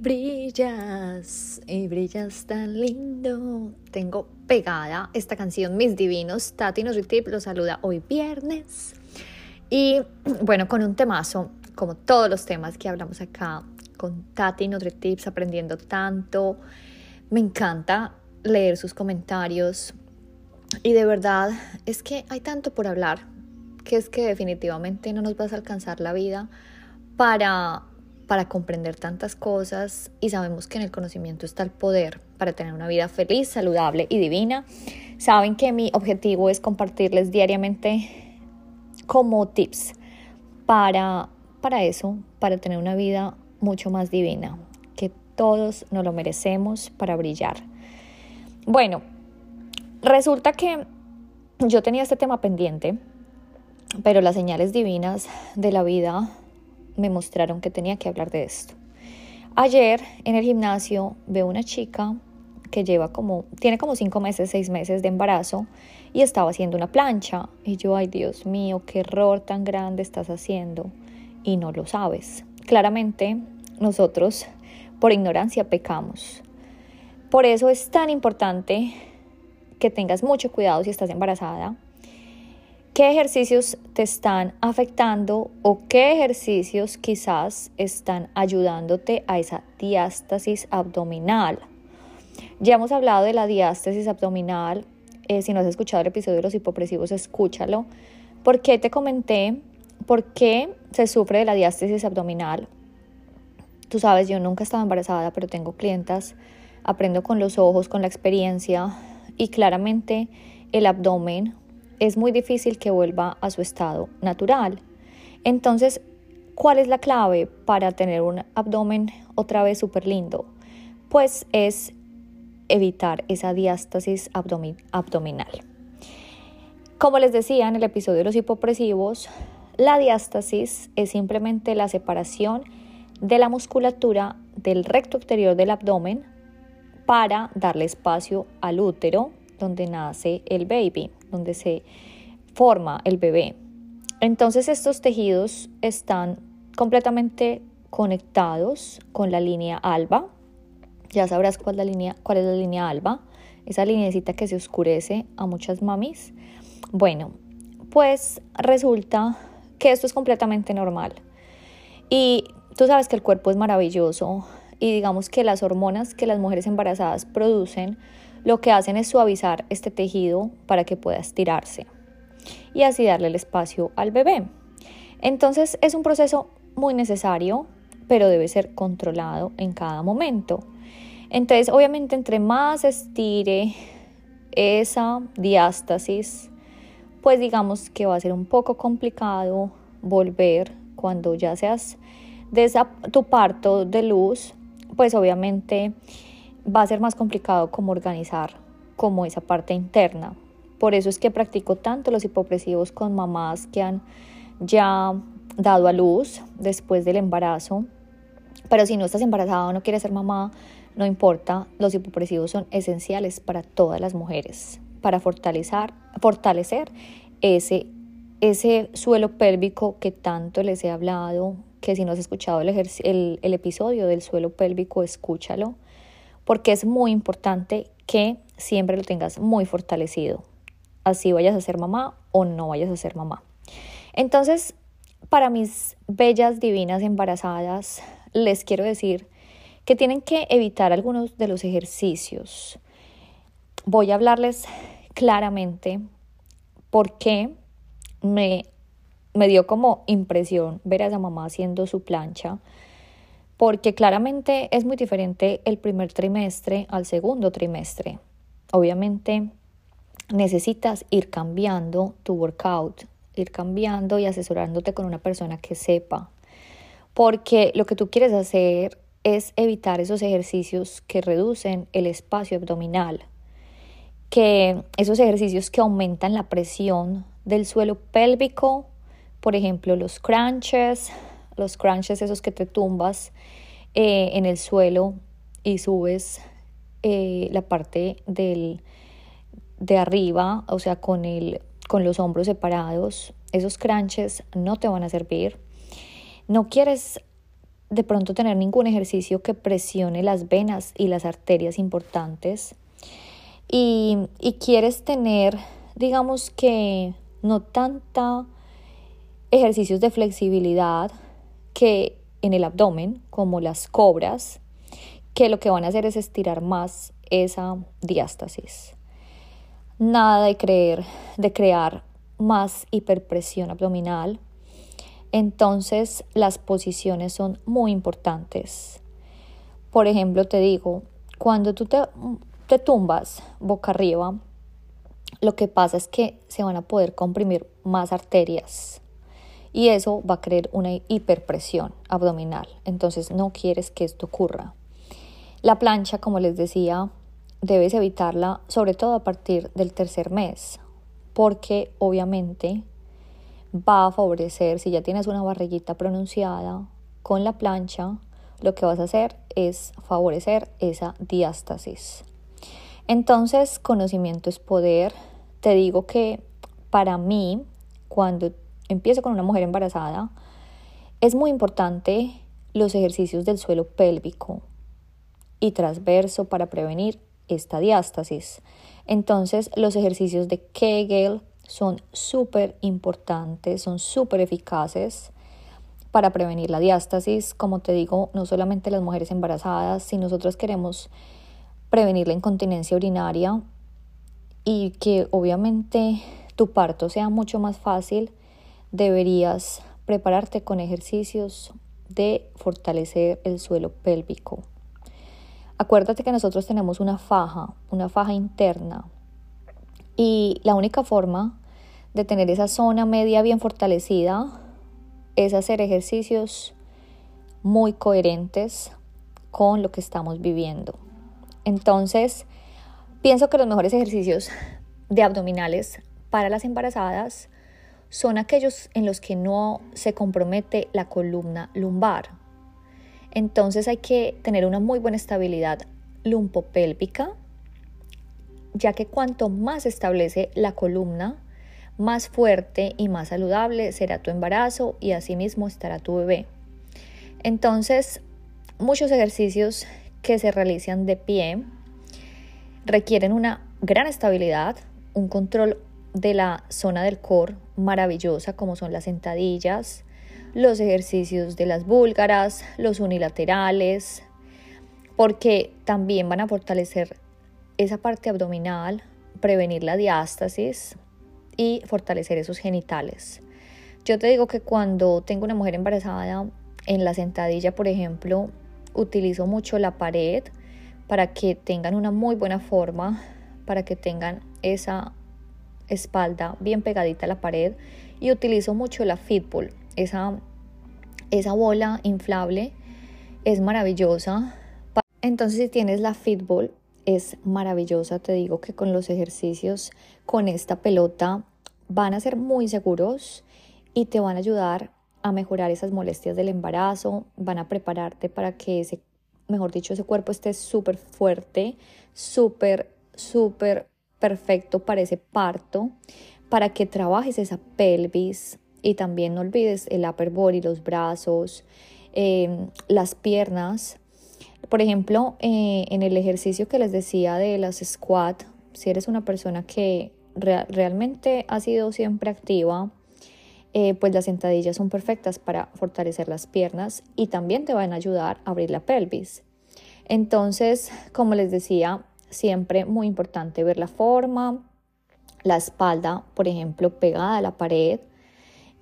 Brillas, y brillas tan lindo. Tengo pegada esta canción, Mis Divinos. Tati Nutritip los saluda hoy viernes. Y bueno, con un temazo, como todos los temas que hablamos acá, con Tati Tips aprendiendo tanto. Me encanta leer sus comentarios. Y de verdad, es que hay tanto por hablar, que es que definitivamente no nos vas a alcanzar la vida para para comprender tantas cosas y sabemos que en el conocimiento está el poder para tener una vida feliz, saludable y divina. Saben que mi objetivo es compartirles diariamente como tips para, para eso, para tener una vida mucho más divina, que todos nos lo merecemos para brillar. Bueno, resulta que yo tenía este tema pendiente, pero las señales divinas de la vida me mostraron que tenía que hablar de esto. Ayer en el gimnasio veo una chica que lleva como, tiene como cinco meses, seis meses de embarazo y estaba haciendo una plancha. Y yo, ay Dios mío, qué error tan grande estás haciendo y no lo sabes. Claramente nosotros por ignorancia pecamos. Por eso es tan importante que tengas mucho cuidado si estás embarazada, qué ejercicios te están afectando o qué ejercicios quizás están ayudándote a esa diástasis abdominal. Ya hemos hablado de la diástasis abdominal. Eh, si no has escuchado el episodio de los hipopresivos, escúchalo. ¿Por qué te comenté por qué se sufre de la diástasis abdominal? Tú sabes, yo nunca estaba embarazada, pero tengo clientas, aprendo con los ojos, con la experiencia y claramente el abdomen es muy difícil que vuelva a su estado natural. Entonces, ¿cuál es la clave para tener un abdomen otra vez súper lindo? Pues es evitar esa diástasis abdominal. Como les decía en el episodio de los hipopresivos, la diástasis es simplemente la separación de la musculatura del recto exterior del abdomen para darle espacio al útero donde nace el baby donde se forma el bebé. Entonces estos tejidos están completamente conectados con la línea alba. Ya sabrás cuál es la línea, cuál es la línea alba, esa linecita que se oscurece a muchas mamis. Bueno, pues resulta que esto es completamente normal. Y tú sabes que el cuerpo es maravilloso y digamos que las hormonas que las mujeres embarazadas producen lo que hacen es suavizar este tejido para que pueda estirarse y así darle el espacio al bebé. Entonces es un proceso muy necesario, pero debe ser controlado en cada momento. Entonces, obviamente, entre más estire esa diástasis, pues digamos que va a ser un poco complicado volver cuando ya seas de tu parto de luz, pues obviamente va a ser más complicado como organizar como esa parte interna. Por eso es que practico tanto los hipopresivos con mamás que han ya dado a luz después del embarazo. Pero si no estás embarazada o no quieres ser mamá, no importa, los hipopresivos son esenciales para todas las mujeres, para fortalecer, ese suelo pélvico que tanto les he hablado, que si no has escuchado el, episodio del suelo pélvico, escúchalo porque es muy importante que siempre lo tengas muy fortalecido, así vayas a ser mamá o no vayas a ser mamá. Entonces, para mis bellas, divinas embarazadas, les quiero decir que tienen que evitar algunos de los ejercicios. Voy a hablarles claramente por qué me, me dio como impresión ver a esa mamá haciendo su plancha porque claramente es muy diferente el primer trimestre al segundo trimestre. Obviamente necesitas ir cambiando tu workout, ir cambiando y asesorándote con una persona que sepa, porque lo que tú quieres hacer es evitar esos ejercicios que reducen el espacio abdominal, que esos ejercicios que aumentan la presión del suelo pélvico, por ejemplo los crunches, los crunches esos que te tumbas eh, en el suelo y subes eh, la parte del, de arriba, o sea, con, el, con los hombros separados, esos crunches no te van a servir. No quieres de pronto tener ningún ejercicio que presione las venas y las arterias importantes. Y, y quieres tener, digamos que no tanta ejercicios de flexibilidad que en el abdomen, como las cobras, que lo que van a hacer es estirar más esa diástasis. Nada de creer, de crear más hiperpresión abdominal. Entonces las posiciones son muy importantes. Por ejemplo, te digo, cuando tú te, te tumbas boca arriba, lo que pasa es que se van a poder comprimir más arterias y eso va a crear una hiperpresión abdominal. Entonces no quieres que esto ocurra. La plancha, como les decía, debes evitarla sobre todo a partir del tercer mes porque obviamente va a favorecer, si ya tienes una barriguita pronunciada con la plancha, lo que vas a hacer es favorecer esa diástasis. Entonces, conocimiento es poder. Te digo que para mí, cuando empiezo con una mujer embarazada, es muy importante los ejercicios del suelo pélvico y transverso para prevenir esta diástasis. Entonces, los ejercicios de Kegel son súper importantes, son súper eficaces para prevenir la diástasis. Como te digo, no solamente las mujeres embarazadas, si nosotros queremos prevenir la incontinencia urinaria y que obviamente tu parto sea mucho más fácil, deberías prepararte con ejercicios de fortalecer el suelo pélvico. Acuérdate que nosotros tenemos una faja, una faja interna, y la única forma de tener esa zona media bien fortalecida es hacer ejercicios muy coherentes con lo que estamos viviendo. Entonces, pienso que los mejores ejercicios de abdominales para las embarazadas son aquellos en los que no se compromete la columna lumbar. Entonces hay que tener una muy buena estabilidad lumpopélvica, ya que cuanto más establece la columna, más fuerte y más saludable será tu embarazo y asimismo estará tu bebé. Entonces, muchos ejercicios que se realizan de pie requieren una gran estabilidad, un control de la zona del core maravillosa como son las sentadillas, los ejercicios de las búlgaras, los unilaterales, porque también van a fortalecer esa parte abdominal, prevenir la diástasis y fortalecer esos genitales. Yo te digo que cuando tengo una mujer embarazada, en la sentadilla, por ejemplo, utilizo mucho la pared para que tengan una muy buena forma, para que tengan esa espalda bien pegadita a la pared y utilizo mucho la fitball. Esa, esa bola inflable es maravillosa. Entonces si tienes la fitball es maravillosa. Te digo que con los ejercicios con esta pelota van a ser muy seguros y te van a ayudar a mejorar esas molestias del embarazo, van a prepararte para que ese, mejor dicho, ese cuerpo esté súper fuerte, súper, súper perfecto para ese parto, para que trabajes esa pelvis y también no olvides el upper body, los brazos, em, las piernas. Por ejemplo, eh, en el ejercicio que les decía de las squat, si eres una persona que realmente ha sido siempre activa, eh, pues las sentadillas son perfectas para fortalecer las piernas y también te van a ayudar a abrir la pelvis. Entonces, como les decía, siempre muy importante ver la forma, la espalda, por ejemplo, pegada a la pared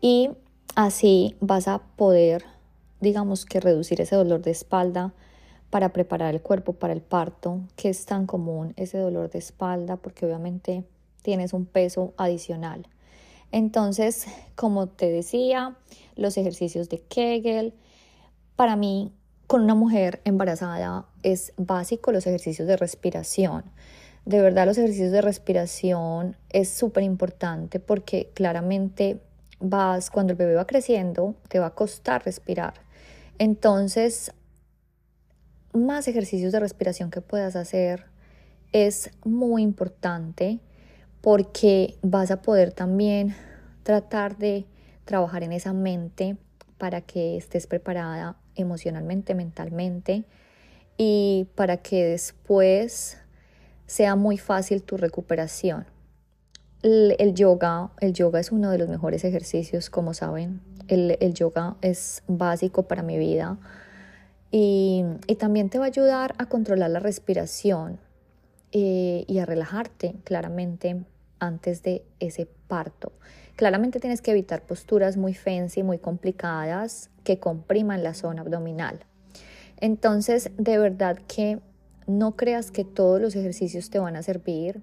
y así vas a poder, digamos que reducir ese dolor de espalda para preparar el cuerpo para el parto, que es tan común ese dolor de espalda porque obviamente tienes un peso adicional. Entonces, como te decía, los ejercicios de Kegel, para mí con una mujer embarazada es básico los ejercicios de respiración. De verdad los ejercicios de respiración es súper importante porque claramente vas, cuando el bebé va creciendo, te va a costar respirar. Entonces, más ejercicios de respiración que puedas hacer es muy importante porque vas a poder también tratar de trabajar en esa mente para que estés preparada emocionalmente, mentalmente y para que después sea muy fácil tu recuperación. El, yoga, el yoga es uno de los mejores ejercicios, como saben. El, yoga es básico para mi vida y, también te va a ayudar a controlar la respiración eh, y a relajarte claramente antes de ese parto. Claramente tienes que evitar posturas muy fancy, muy complicadas que compriman la zona abdominal. Entonces, de verdad que no creas que todos los ejercicios te van a servir.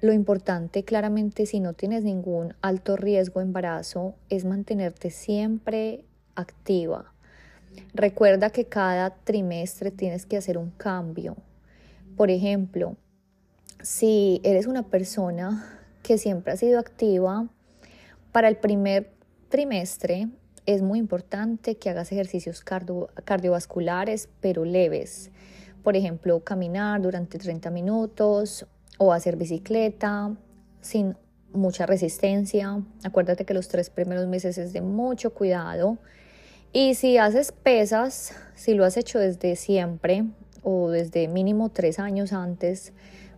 Lo importante claramente si no tienes ningún alto riesgo embarazo es mantenerte siempre activa. Recuerda que cada trimestre tienes que hacer un cambio. Por ejemplo, si eres una persona que siempre ha sido activa, para el primer trimestre es muy importante que hagas ejercicios cardiovasculares, pero leves. Por ejemplo, caminar durante 30 minutos o hacer bicicleta sin mucha resistencia. Acuérdate que los tres primeros meses es de mucho cuidado. Y si haces pesas, si lo has hecho desde siempre o desde mínimo tres años antes,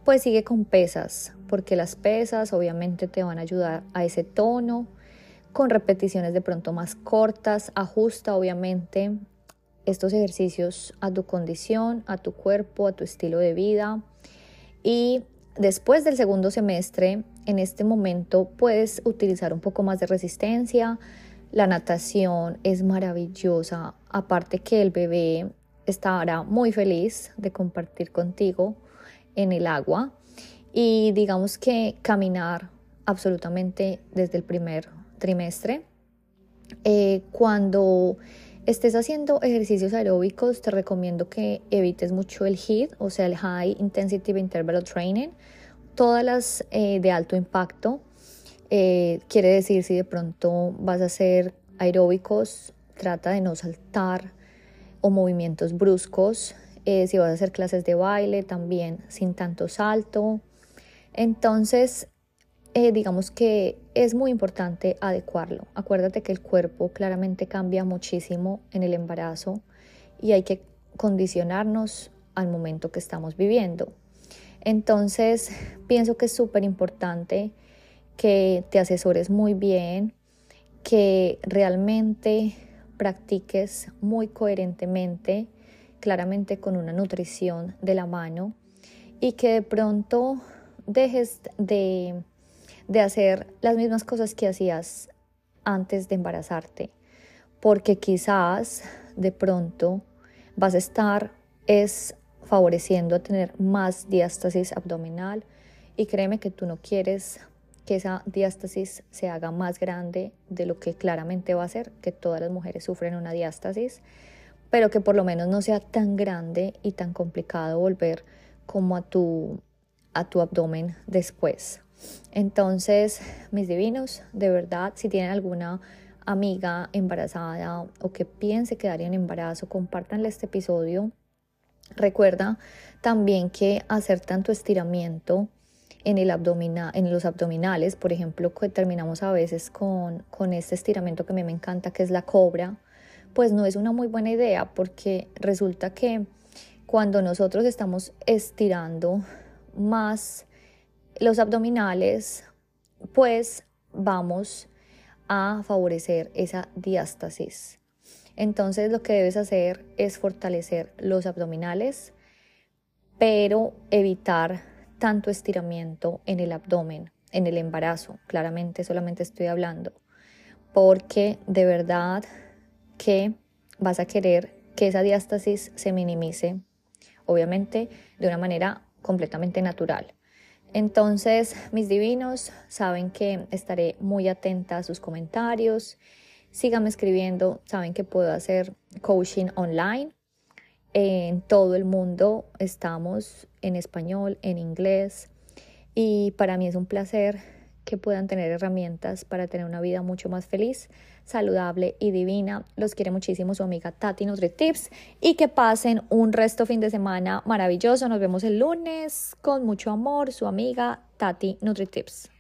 pues sigue con pesas, porque las pesas obviamente te van a ayudar a ese tono, con repeticiones de pronto más cortas, ajusta obviamente estos ejercicios a tu condición, a tu cuerpo, a tu estilo de vida. Y después del segundo semestre, en este momento puedes utilizar un poco más de resistencia. La natación es maravillosa, aparte que el bebé estará muy feliz de compartir contigo en el agua y digamos que caminar absolutamente desde el primer trimestre. Eh, cuando estés haciendo ejercicios aeróbicos, te recomiendo que evites mucho el HIIT, o sea, el High Intensity Interval Training, todas las eh, de alto impacto. Eh, quiere decir, si de pronto vas a hacer aeróbicos, trata de no saltar o movimientos bruscos. Eh, si vas a hacer clases de baile, también sin tanto salto. Entonces, eh, digamos que es muy importante adecuarlo. Acuérdate que el cuerpo claramente cambia muchísimo en el embarazo y hay que condicionarnos al momento que estamos viviendo. Entonces, pienso que es súper importante que te asesores muy bien, que realmente practiques muy coherentemente claramente con una nutrición de la mano y que de pronto dejes de, de hacer las mismas cosas que hacías antes de embarazarte, porque quizás de pronto vas a estar es favoreciendo a tener más diástasis abdominal y créeme que tú no quieres que esa diástasis se haga más grande de lo que claramente va a ser, que todas las mujeres sufren una diástasis pero que por lo menos no sea tan grande y tan complicado volver como a tu, a tu abdomen después. Entonces, mis divinos, de verdad, si tienen alguna amiga embarazada o que piense quedar en embarazo, compártanle este episodio. Recuerda también que hacer tanto estiramiento en, el abdomina, en los abdominales, por ejemplo, que terminamos a veces con, con este estiramiento que a mí me encanta, que es la cobra, pues no es una muy buena idea porque resulta que cuando nosotros estamos estirando más los abdominales, pues vamos a favorecer esa diástasis. Entonces lo que debes hacer es fortalecer los abdominales, pero evitar tanto estiramiento en el abdomen, en el embarazo. Claramente solamente estoy hablando, porque de verdad que vas a querer que esa diástasis se minimice, obviamente de una manera completamente natural. Entonces, mis divinos, saben que estaré muy atenta a sus comentarios. Síganme escribiendo, saben que puedo hacer coaching online. En todo el mundo estamos en español, en inglés. Y para mí es un placer que puedan tener herramientas para tener una vida mucho más feliz, saludable y divina. Los quiere muchísimo su amiga Tati NutriTips y que pasen un resto fin de semana maravilloso. Nos vemos el lunes con mucho amor, su amiga Tati NutriTips.